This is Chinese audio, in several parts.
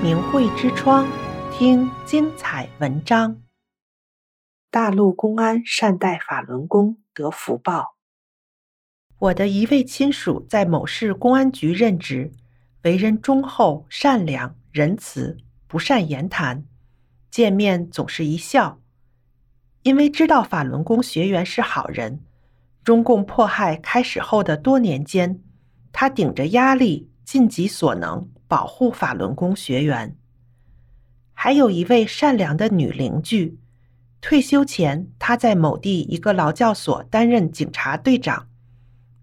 明慧之窗，听精彩文章。大陆公安善待法轮功得福报。我的一位亲属在某市公安局任职，为人忠厚、善良、仁慈，不善言谈，见面总是一笑。因为知道法轮功学员是好人，中共迫害开始后的多年间，他顶着压力，尽己所能保护法轮功学员。还有一位善良的女邻居，退休前她在某地一个劳教所担任警察队长。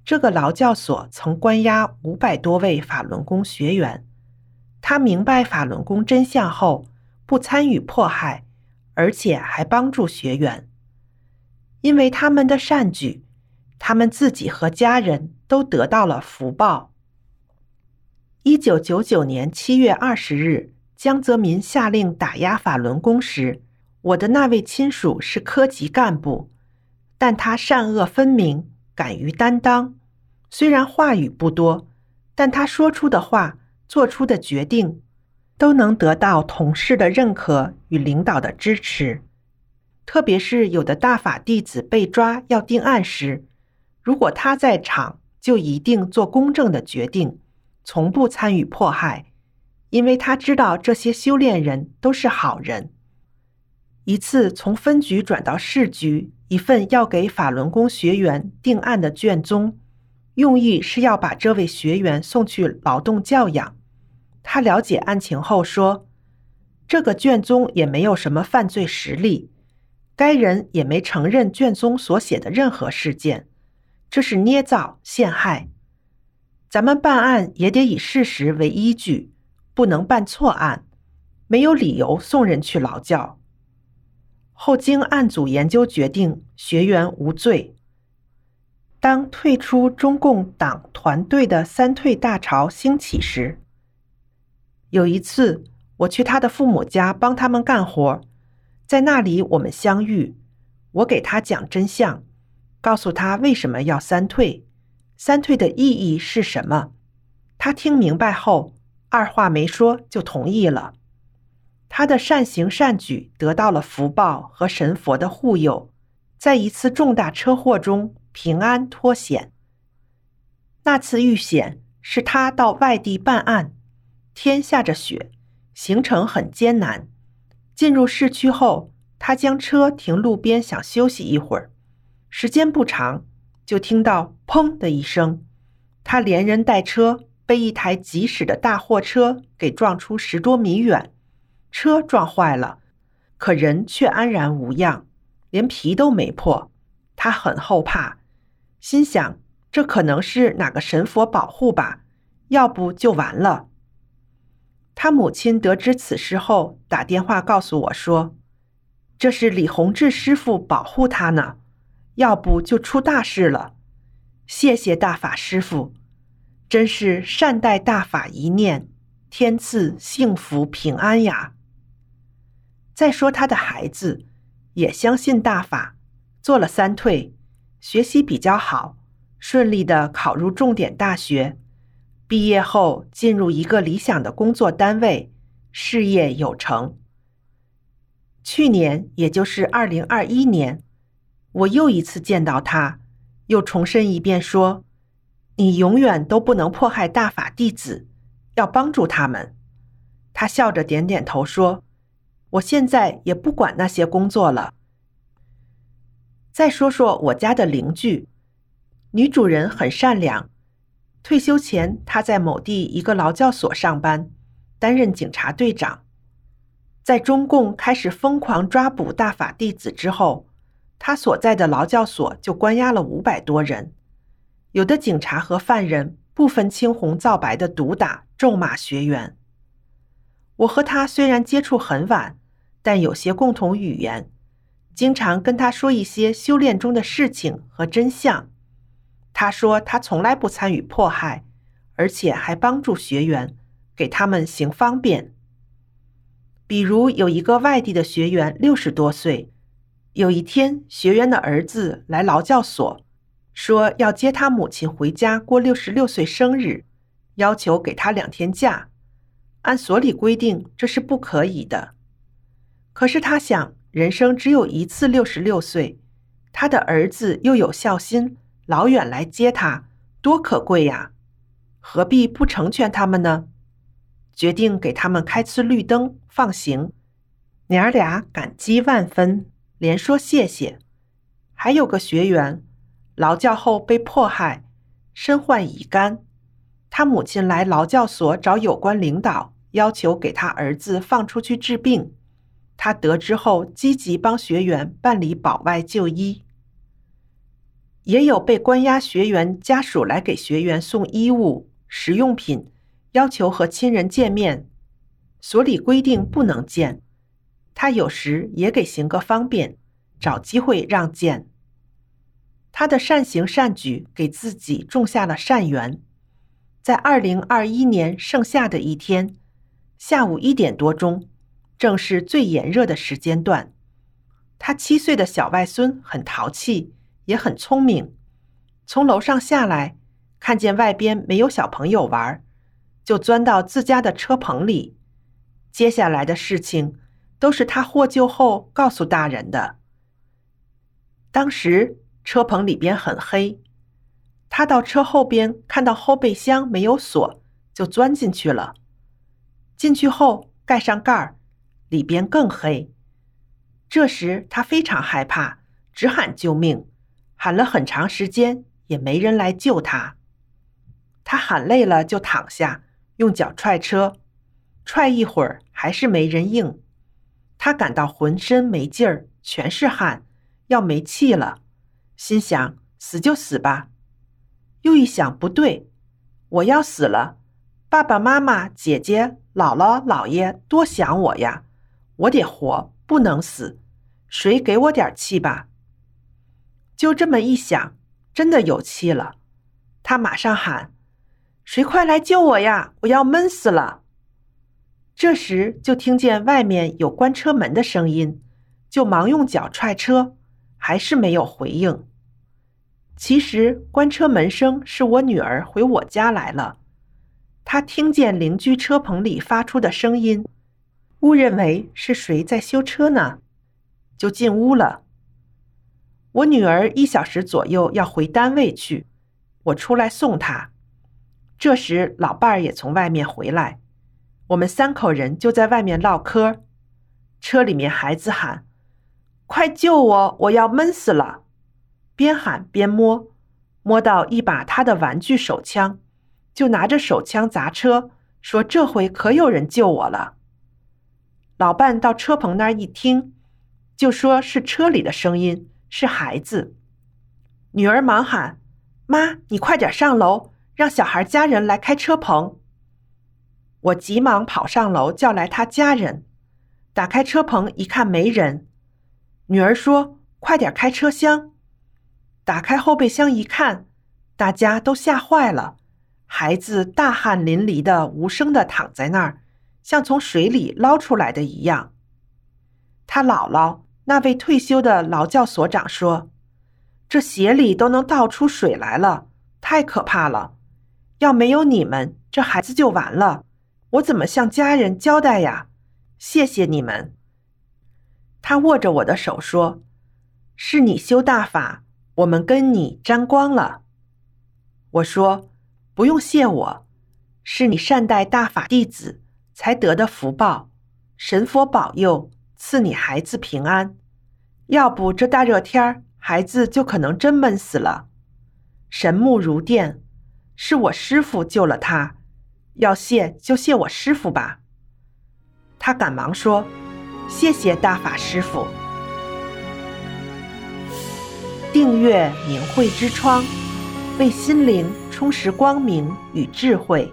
这个劳教所曾关押五百多位法轮功学员。她明白法轮功真相后，不参与迫害，而且还帮助学员。因为他们的善举，他们自己和家人都得到了福报。一九九九年七月二十日，江泽民下令打压法轮功时，我的那位亲属是科级干部，但他善恶分明，敢于担当。虽然话语不多，但他说出的话、做出的决定，都能得到同事的认可与领导的支持。特别是有的大法弟子被抓要定案时，如果他在场，就一定做公正的决定。从不参与迫害，因为他知道这些修炼人都是好人。一次从分局转到市局，一份要给法轮功学员定案的卷宗，用意是要把这位学员送去劳动教养。他了解案情后说：“这个卷宗也没有什么犯罪实例，该人也没承认卷宗所写的任何事件，这是捏造陷害。”咱们办案也得以事实为依据，不能办错案，没有理由送人去劳教。后经案组研究决定，学员无罪。当退出中共党团队的三退大潮兴起时，有一次我去他的父母家帮他们干活，在那里我们相遇，我给他讲真相，告诉他为什么要三退。三退的意义是什么？他听明白后，二话没说就同意了。他的善行善举得到了福报和神佛的护佑，在一次重大车祸中平安脱险。那次遇险是他到外地办案，天下着雪，行程很艰难。进入市区后，他将车停路边，想休息一会儿，时间不长。就听到“砰”的一声，他连人带车被一台疾驶的大货车给撞出十多米远，车撞坏了，可人却安然无恙，连皮都没破。他很后怕，心想这可能是哪个神佛保护吧，要不就完了。他母亲得知此事后，打电话告诉我说：“这是李洪志师傅保护他呢。”要不就出大事了。谢谢大法师父，真是善待大法一念，天赐幸福平安呀。再说他的孩子也相信大法，做了三退，学习比较好，顺利的考入重点大学，毕业后进入一个理想的工作单位，事业有成。去年，也就是二零二一年。我又一次见到他，又重申一遍说：“你永远都不能迫害大法弟子，要帮助他们。”他笑着点点头说：“我现在也不管那些工作了。”再说说我家的邻居，女主人很善良。退休前，她在某地一个劳教所上班，担任警察队长。在中共开始疯狂抓捕大法弟子之后，他所在的劳教所就关押了五百多人，有的警察和犯人不分青红皂白的毒打、咒骂学员。我和他虽然接触很晚，但有些共同语言，经常跟他说一些修炼中的事情和真相。他说他从来不参与迫害，而且还帮助学员，给他们行方便。比如有一个外地的学员，六十多岁。有一天，学员的儿子来劳教所，说要接他母亲回家过六十六岁生日，要求给他两天假。按所里规定，这是不可以的。可是他想，人生只有一次六十六岁，他的儿子又有孝心，老远来接他，多可贵呀！何必不成全他们呢？决定给他们开次绿灯，放行。娘儿俩感激万分，连说谢谢。还有个学员，劳教后被迫害，身患乙肝，他母亲来劳教所找有关领导，要求给他儿子放出去治病。他得知后，积极帮学员办理保外就医。也有被关押学员家属来给学员送衣物、食用品，要求和亲人见面，所里规定不能见。他有时也给行个方便，找机会让见。他的善行善举给自己种下了善缘。在二零二一年盛夏的一天，下午一点多钟。正是最炎热的时间段，他七岁的小外孙很淘气，也很聪明。从楼上下来，看见外边没有小朋友玩，就钻到自家的车棚里。接下来的事情都是他获救后告诉大人的。当时车棚里边很黑，他到车后边看到后备箱没有锁，就钻进去了。进去后盖上盖儿。里边更黑，这时他非常害怕，直喊救命，喊了很长时间也没人来救他。他喊累了就躺下，用脚踹车，踹一会儿还是没人应。他感到浑身没劲儿，全是汗，要没气了，心想死就死吧。又一想不对，我要死了，爸爸妈妈、姐姐、姥姥、姥爷多想我呀。我得活，不能死，谁给我点气吧？就这么一想，真的有气了。他马上喊：“谁快来救我呀！我要闷死了！”这时就听见外面有关车门的声音，就忙用脚踹车，还是没有回应。其实关车门声是我女儿回我家来了，她听见邻居车棚里发出的声音。误认为是谁在修车呢，就进屋了。我女儿一小时左右要回单位去，我出来送她。这时老伴儿也从外面回来，我们三口人就在外面唠嗑。车里面孩子喊：“快救我，我要闷死了！”边喊边摸，摸到一把他的玩具手枪，就拿着手枪砸车，说：“这回可有人救我了。”老伴到车棚那儿一听，就说是车里的声音，是孩子。女儿忙喊：“妈，你快点上楼，让小孩家人来开车棚。”我急忙跑上楼，叫来他家人，打开车棚一看没人。女儿说：“快点开车厢。”打开后备箱一看，大家都吓坏了，孩子大汗淋漓的无声的躺在那儿。像从水里捞出来的一样。他姥姥那位退休的劳教所长说：“这血里都能倒出水来了，太可怕了！要没有你们，这孩子就完了。我怎么向家人交代呀？谢谢你们。”他握着我的手说：“是你修大法，我们跟你沾光了。”我说：“不用谢我，是你善待大法弟子。”才得的福报，神佛保佑，赐你孩子平安。要不这大热天，孩子就可能真闷死了。神目如电，是我师父救了他，要谢就谢我师傅吧。他赶忙说：“谢谢大法师傅。”订阅明慧之窗，为心灵充实光明与智慧。